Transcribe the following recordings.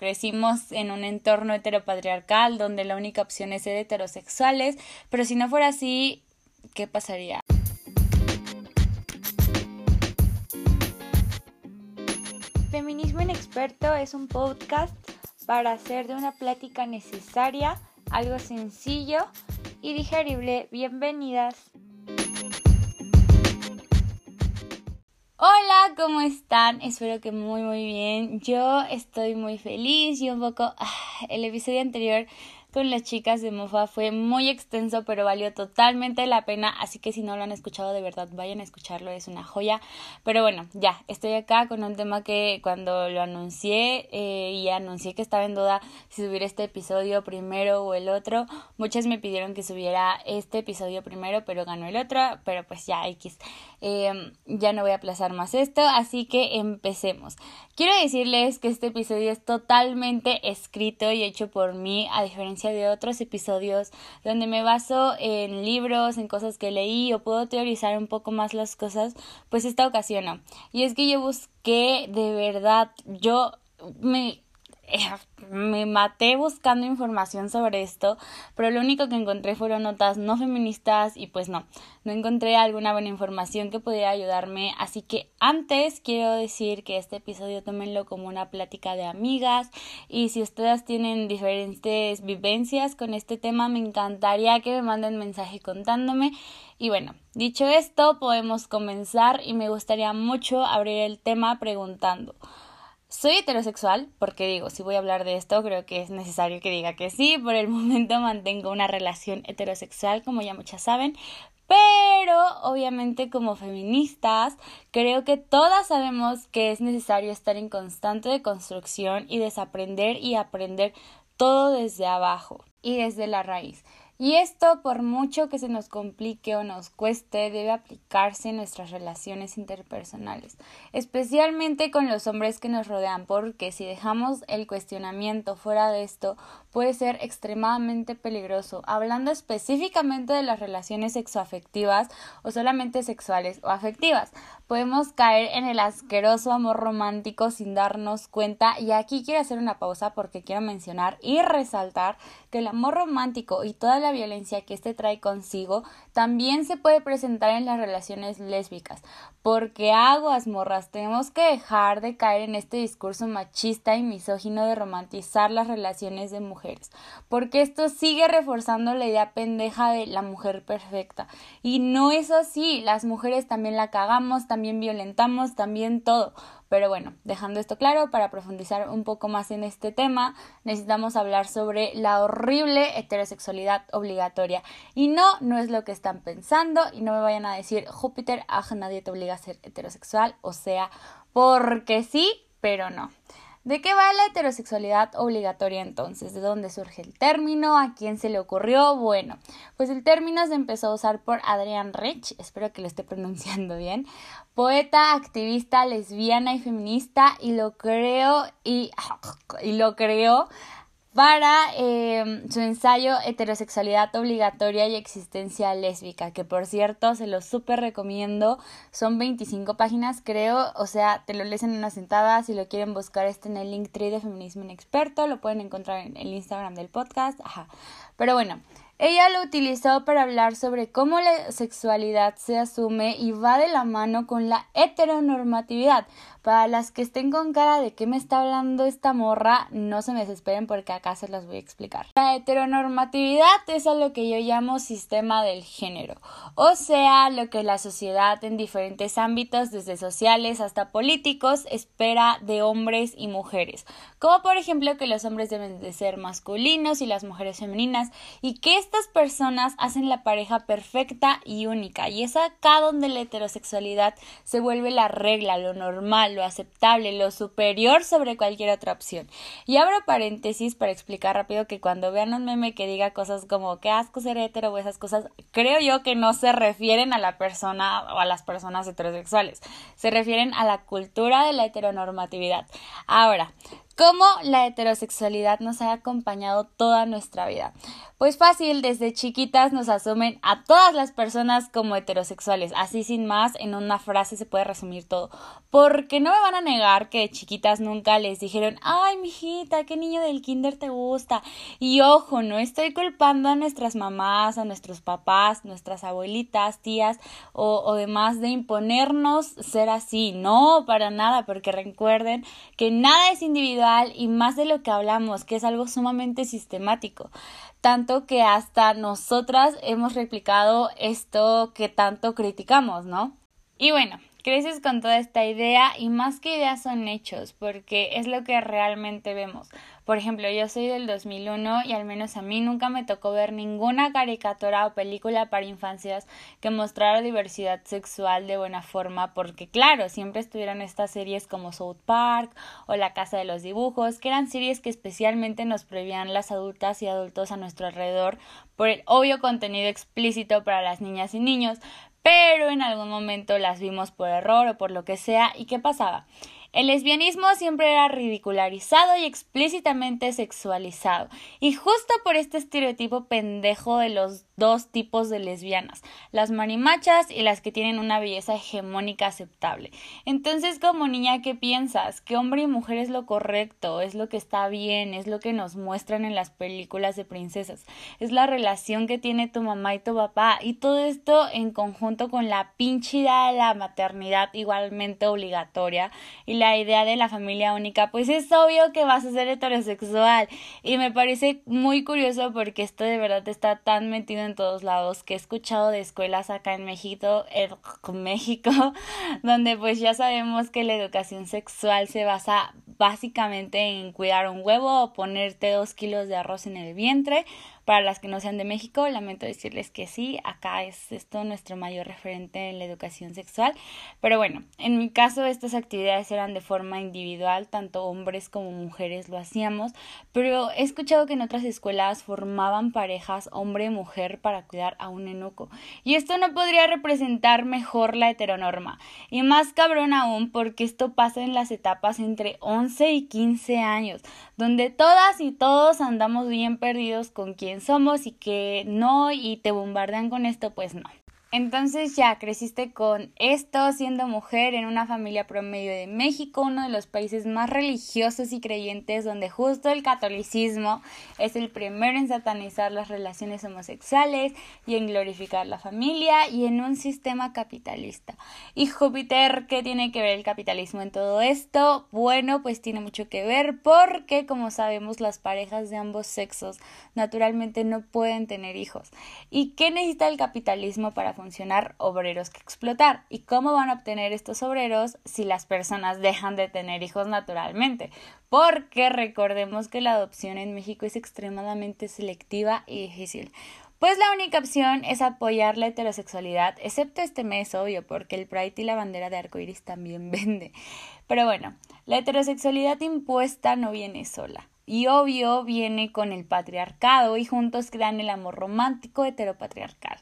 crecimos en un entorno heteropatriarcal donde la única opción es ser heterosexuales, pero si no fuera así, ¿qué pasaría? Feminismo Inexperto es un podcast para hacer de una plática necesaria algo sencillo y digerible. Bienvenidas. Hola, ¿cómo están? Espero que muy muy bien. Yo estoy muy feliz y un poco... Ah, el episodio anterior con las chicas de Mofa fue muy extenso, pero valió totalmente la pena. Así que si no lo han escuchado, de verdad vayan a escucharlo, es una joya. Pero bueno, ya, estoy acá con un tema que cuando lo anuncié eh, y anuncié que estaba en duda si subir este episodio primero o el otro, muchas me pidieron que subiera este episodio primero, pero ganó el otro. Pero pues ya, X. Em, ya no voy a aplazar más esto, así que empecemos. Quiero decirles que este episodio es totalmente escrito y hecho por mí, a diferencia de otros episodios donde me baso en libros, en cosas que leí o puedo teorizar un poco más las cosas, pues esta ocasión no. Y es que yo busqué de verdad, yo me me maté buscando información sobre esto, pero lo único que encontré fueron notas no feministas y pues no, no encontré alguna buena información que pudiera ayudarme, así que antes quiero decir que este episodio tómenlo como una plática de amigas y si ustedes tienen diferentes vivencias con este tema me encantaría que me manden mensaje contándome. Y bueno, dicho esto podemos comenzar y me gustaría mucho abrir el tema preguntando soy heterosexual, porque digo, si voy a hablar de esto, creo que es necesario que diga que sí. Por el momento mantengo una relación heterosexual, como ya muchas saben. Pero obviamente como feministas, creo que todas sabemos que es necesario estar en constante construcción y desaprender y aprender todo desde abajo y desde la raíz. Y esto, por mucho que se nos complique o nos cueste, debe aplicarse en nuestras relaciones interpersonales, especialmente con los hombres que nos rodean, porque si dejamos el cuestionamiento fuera de esto, puede ser extremadamente peligroso. Hablando específicamente de las relaciones sexoafectivas o solamente sexuales o afectivas, podemos caer en el asqueroso amor romántico sin darnos cuenta. Y aquí quiero hacer una pausa porque quiero mencionar y resaltar que el amor romántico y toda la violencia que este trae consigo también se puede presentar en las relaciones lésbicas. Porque aguas morras, tenemos que dejar de caer en este discurso machista y misógino de romantizar las relaciones de mujeres. Porque esto sigue reforzando la idea pendeja de la mujer perfecta. Y no es así, las mujeres también la cagamos, también violentamos, también todo. Pero bueno, dejando esto claro, para profundizar un poco más en este tema, necesitamos hablar sobre la horrible heterosexualidad obligatoria. Y no, no es lo que están pensando y no me vayan a decir, Júpiter, ah, nadie te obliga a ser heterosexual, o sea, porque sí, pero no. ¿De qué va la heterosexualidad obligatoria entonces? ¿De dónde surge el término? ¿A quién se le ocurrió? Bueno, pues el término se empezó a usar por Adrienne Rich, espero que lo esté pronunciando bien, poeta, activista, lesbiana y feminista, y lo creo y, y lo creó para eh, su ensayo Heterosexualidad obligatoria y existencia lésbica, que por cierto se lo súper recomiendo, son 25 páginas creo, o sea, te lo lees en una sentada, si lo quieren buscar está en el link tree de Feminismo Inexperto, lo pueden encontrar en el Instagram del podcast, ajá, pero bueno, ella lo utilizó para hablar sobre cómo la sexualidad se asume y va de la mano con la heteronormatividad. Para las que estén con cara de qué me está hablando esta morra, no se me desesperen porque acá se las voy a explicar. La heteronormatividad es a lo que yo llamo sistema del género, o sea, lo que la sociedad en diferentes ámbitos, desde sociales hasta políticos, espera de hombres y mujeres. Como por ejemplo que los hombres deben de ser masculinos y las mujeres femeninas, y que estas personas hacen la pareja perfecta y única. Y es acá donde la heterosexualidad se vuelve la regla, lo normal lo aceptable, lo superior sobre cualquier otra opción. Y abro paréntesis para explicar rápido que cuando vean un meme que diga cosas como que asco ser hetero o esas cosas, creo yo que no se refieren a la persona o a las personas heterosexuales, se refieren a la cultura de la heteronormatividad. Ahora, cómo la heterosexualidad nos ha acompañado toda nuestra vida. Pues fácil, desde chiquitas nos asumen a todas las personas como heterosexuales. Así sin más, en una frase se puede resumir todo. Porque no me van a negar que de chiquitas nunca les dijeron, ay, mijita, qué niño del kinder te gusta. Y ojo, no estoy culpando a nuestras mamás, a nuestros papás, nuestras abuelitas, tías o, o demás de imponernos ser así. No, para nada, porque recuerden que nada es individual y más de lo que hablamos, que es algo sumamente sistemático. Tanto que hasta nosotras hemos replicado esto que tanto criticamos, ¿no? Y bueno, creces con toda esta idea y más que ideas son hechos, porque es lo que realmente vemos. Por ejemplo, yo soy del 2001 y al menos a mí nunca me tocó ver ninguna caricatura o película para infancias que mostrara diversidad sexual de buena forma, porque claro, siempre estuvieron estas series como South Park o La Casa de los Dibujos, que eran series que especialmente nos prohibían las adultas y adultos a nuestro alrededor por el obvio contenido explícito para las niñas y niños, pero en algún momento las vimos por error o por lo que sea, ¿y qué pasaba? El lesbianismo siempre era ridicularizado y explícitamente sexualizado, y justo por este estereotipo pendejo de los dos tipos de lesbianas, las marimachas y las que tienen una belleza hegemónica aceptable. Entonces, como niña, ¿qué piensas? ¿Que hombre y mujer es lo correcto? ¿Es lo que está bien? ¿Es lo que nos muestran en las películas de princesas? ¿Es la relación que tiene tu mamá y tu papá? Y todo esto en conjunto con la pinche de la maternidad igualmente obligatoria y la idea de la familia única, pues es obvio que vas a ser heterosexual. Y me parece muy curioso porque esto de verdad está tan metido en en todos lados, que he escuchado de escuelas acá en México, en México, donde pues ya sabemos que la educación sexual se basa básicamente en cuidar un huevo o ponerte dos kilos de arroz en el vientre para las que no sean de México, lamento decirles que sí, acá es esto nuestro mayor referente en la educación sexual. Pero bueno, en mi caso estas actividades eran de forma individual, tanto hombres como mujeres lo hacíamos, pero he escuchado que en otras escuelas formaban parejas hombre-mujer para cuidar a un enuco. Y esto no podría representar mejor la heteronorma. Y más cabrón aún porque esto pasa en las etapas entre 11 y 15 años, donde todas y todos andamos bien perdidos con quién somos y que no y te bombardean con esto, pues no. Entonces ya creciste con esto, siendo mujer en una familia promedio de México, uno de los países más religiosos y creyentes donde justo el catolicismo es el primero en satanizar las relaciones homosexuales y en glorificar la familia y en un sistema capitalista. Y Júpiter, ¿qué tiene que ver el capitalismo en todo esto? Bueno, pues tiene mucho que ver porque como sabemos las parejas de ambos sexos naturalmente no pueden tener hijos. ¿Y qué necesita el capitalismo para funcionar obreros que explotar. ¿Y cómo van a obtener estos obreros si las personas dejan de tener hijos naturalmente? Porque recordemos que la adopción en México es extremadamente selectiva y difícil. Pues la única opción es apoyar la heterosexualidad, excepto este mes, obvio, porque el Pride y la bandera de arcoiris también vende. Pero bueno, la heterosexualidad impuesta no viene sola. Y obvio viene con el patriarcado y juntos crean el amor romántico heteropatriarcal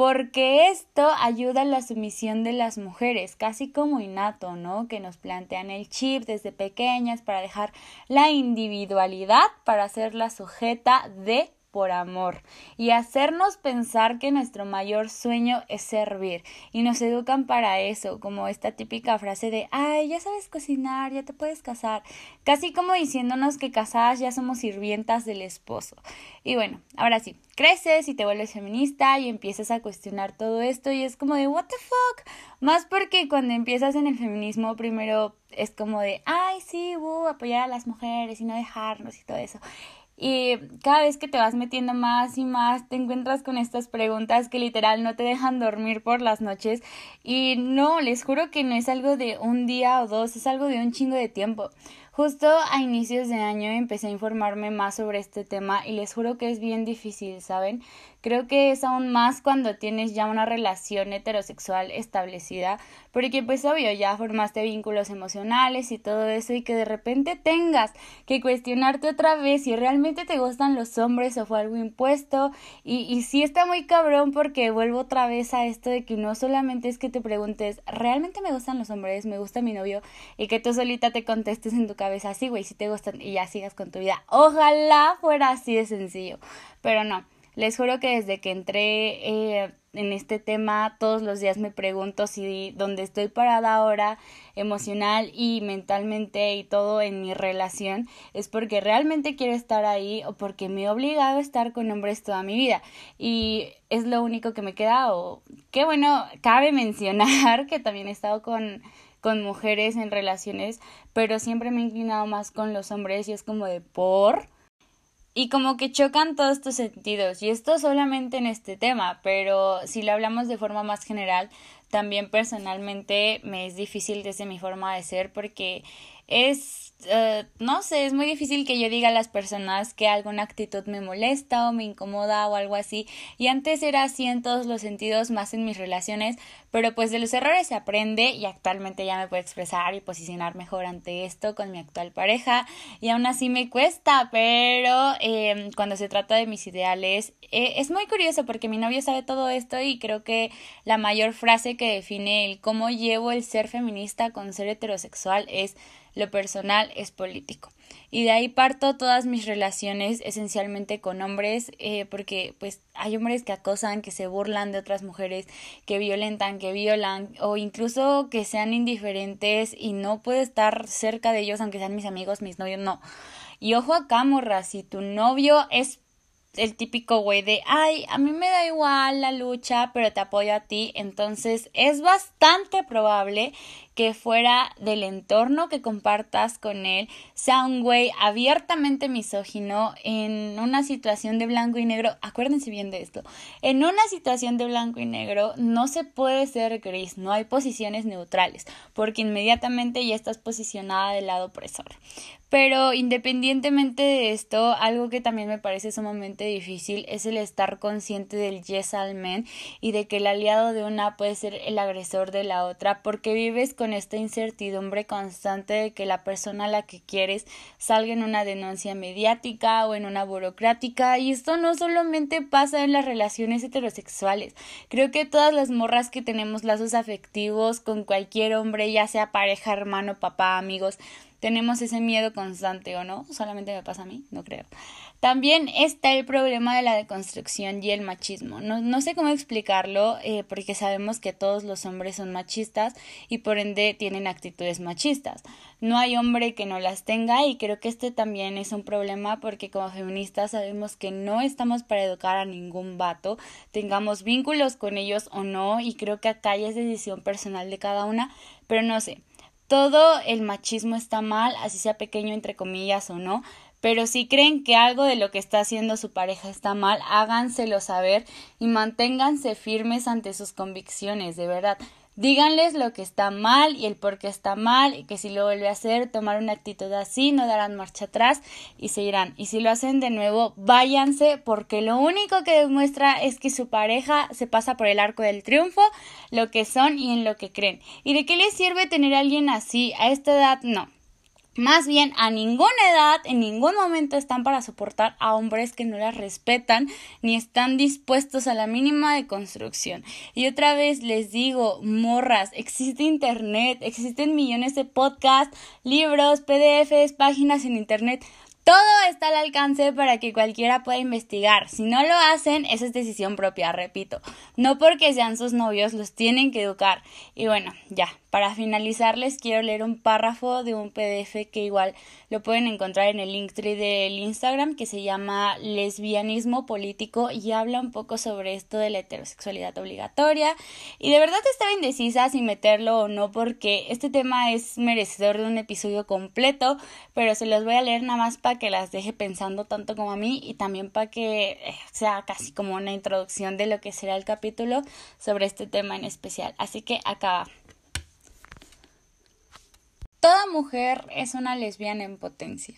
porque esto ayuda a la sumisión de las mujeres, casi como innato, ¿no? Que nos plantean el chip desde pequeñas para dejar la individualidad para ser la sujeta de por amor y hacernos pensar que nuestro mayor sueño es servir y nos educan para eso, como esta típica frase de ay, ya sabes cocinar, ya te puedes casar, casi como diciéndonos que casadas ya somos sirvientas del esposo. Y bueno, ahora sí, creces y te vuelves feminista y empiezas a cuestionar todo esto y es como de what the fuck, más porque cuando empiezas en el feminismo primero es como de ay, sí, uh, apoyar a las mujeres y no dejarnos y todo eso. Y cada vez que te vas metiendo más y más, te encuentras con estas preguntas que literal no te dejan dormir por las noches. Y no, les juro que no es algo de un día o dos, es algo de un chingo de tiempo. Justo a inicios de año empecé a informarme más sobre este tema y les juro que es bien difícil, ¿saben? Creo que es aún más cuando tienes ya una relación heterosexual establecida, porque pues obvio ya formaste vínculos emocionales y todo eso y que de repente tengas que cuestionarte otra vez si realmente te gustan los hombres o fue algo impuesto y, y sí está muy cabrón porque vuelvo otra vez a esto de que no solamente es que te preguntes ¿realmente me gustan los hombres? ¿me gusta mi novio? y que tú solita te contestes en tu cabeza así güey si te gustan y ya sigas con tu vida ojalá fuera así de sencillo pero no les juro que desde que entré eh, en este tema todos los días me pregunto si donde estoy parada ahora emocional y mentalmente y todo en mi relación es porque realmente quiero estar ahí o porque me he obligado a estar con hombres toda mi vida. Y es lo único que me queda o qué bueno cabe mencionar que también he estado con con mujeres en relaciones pero siempre me he inclinado más con los hombres y es como de por y como que chocan todos estos sentidos, y esto solamente en este tema, pero si lo hablamos de forma más general, también personalmente me es difícil desde mi forma de ser porque es, uh, no sé, es muy difícil que yo diga a las personas que alguna actitud me molesta o me incomoda o algo así. Y antes era así en todos los sentidos, más en mis relaciones, pero pues de los errores se aprende y actualmente ya me puedo expresar y posicionar mejor ante esto con mi actual pareja. Y aún así me cuesta, pero eh, cuando se trata de mis ideales, eh, es muy curioso porque mi novio sabe todo esto y creo que la mayor frase que define el cómo llevo el ser feminista con ser heterosexual es lo personal es político. Y de ahí parto todas mis relaciones esencialmente con hombres, eh, porque pues hay hombres que acosan, que se burlan de otras mujeres, que violentan, que violan, o incluso que sean indiferentes y no puedo estar cerca de ellos, aunque sean mis amigos, mis novios, no. Y ojo acá, morra, si tu novio es el típico güey de, ay, a mí me da igual la lucha, pero te apoyo a ti, entonces es bastante probable que fuera del entorno que compartas con él sea un güey abiertamente misógino en una situación de blanco y negro. Acuérdense bien de esto. En una situación de blanco y negro no se puede ser gris, no hay posiciones neutrales, porque inmediatamente ya estás posicionada del lado opresor. Pero independientemente de esto, algo que también me parece sumamente difícil es el estar consciente del yes al men y de que el aliado de una puede ser el agresor de la otra porque vives con esta incertidumbre constante de que la persona a la que quieres salga en una denuncia mediática o en una burocrática y esto no solamente pasa en las relaciones heterosexuales. Creo que todas las morras que tenemos lazos afectivos con cualquier hombre, ya sea pareja, hermano, papá, amigos, tenemos ese miedo constante o no, solamente me pasa a mí, no creo. También está el problema de la deconstrucción y el machismo. No, no sé cómo explicarlo eh, porque sabemos que todos los hombres son machistas y por ende tienen actitudes machistas. No hay hombre que no las tenga y creo que este también es un problema porque como feministas sabemos que no estamos para educar a ningún vato, tengamos vínculos con ellos o no y creo que acá ya es decisión personal de cada una, pero no sé todo el machismo está mal, así sea pequeño entre comillas o no, pero si creen que algo de lo que está haciendo su pareja está mal, háganselo saber y manténganse firmes ante sus convicciones, de verdad. Díganles lo que está mal y el por qué está mal y que si lo vuelve a hacer, tomar una actitud así, no darán marcha atrás y seguirán. Y si lo hacen de nuevo, váyanse porque lo único que demuestra es que su pareja se pasa por el arco del triunfo, lo que son y en lo que creen. ¿Y de qué les sirve tener a alguien así? A esta edad no. Más bien, a ninguna edad, en ningún momento están para soportar a hombres que no las respetan ni están dispuestos a la mínima de construcción. Y otra vez les digo, morras, existe internet, existen millones de podcasts, libros, PDFs, páginas en internet. Todo está al alcance para que cualquiera pueda investigar. Si no lo hacen, esa es decisión propia, repito. No porque sean sus novios, los tienen que educar. Y bueno, ya, para finalizar, les quiero leer un párrafo de un PDF que igual lo pueden encontrar en el linktree del Instagram que se llama Lesbianismo Político y habla un poco sobre esto de la heterosexualidad obligatoria. Y de verdad estaba indecisa si meterlo o no porque este tema es merecedor de un episodio completo, pero se los voy a leer nada más para que las deje pensando tanto como a mí y también para que eh, sea casi como una introducción de lo que será el capítulo sobre este tema en especial. Así que acá Toda mujer es una lesbiana en potencia.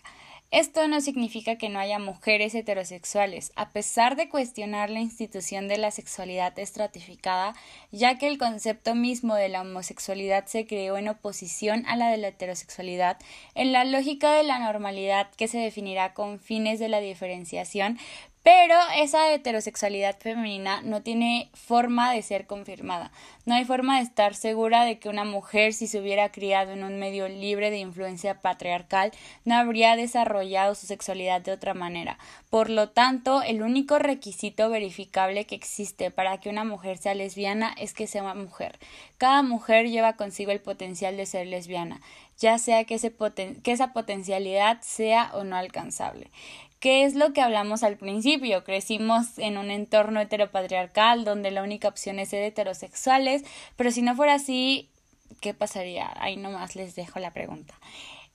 Esto no significa que no haya mujeres heterosexuales, a pesar de cuestionar la institución de la sexualidad estratificada, ya que el concepto mismo de la homosexualidad se creó en oposición a la de la heterosexualidad, en la lógica de la normalidad que se definirá con fines de la diferenciación, pero esa heterosexualidad femenina no tiene forma de ser confirmada. No hay forma de estar segura de que una mujer, si se hubiera criado en un medio libre de influencia patriarcal, no habría desarrollado su sexualidad de otra manera. Por lo tanto, el único requisito verificable que existe para que una mujer sea lesbiana es que sea mujer. Cada mujer lleva consigo el potencial de ser lesbiana, ya sea que, que esa potencialidad sea o no alcanzable. ¿Qué es lo que hablamos al principio? Crecimos en un entorno heteropatriarcal donde la única opción es ser heterosexuales, pero si no fuera así, ¿qué pasaría? Ahí nomás les dejo la pregunta.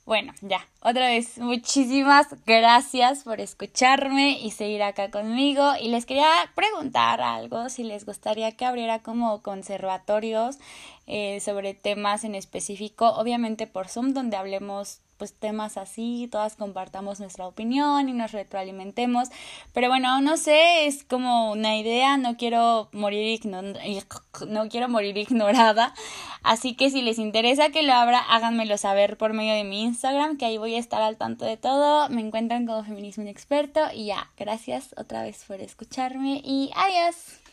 Bueno, ya, otra vez, muchísimas gracias por escucharme y seguir acá conmigo. Y les quería preguntar algo, si les gustaría que abriera como conservatorios eh, sobre temas en específico, obviamente por Zoom, donde hablemos pues temas así, todas compartamos nuestra opinión y nos retroalimentemos. Pero bueno, no sé, es como una idea, no quiero morir no quiero morir ignorada. Así que si les interesa que lo abra, háganmelo saber por medio de mi Instagram, que ahí voy a estar al tanto de todo. Me encuentran como feminismo experto y ya, gracias otra vez por escucharme y adiós.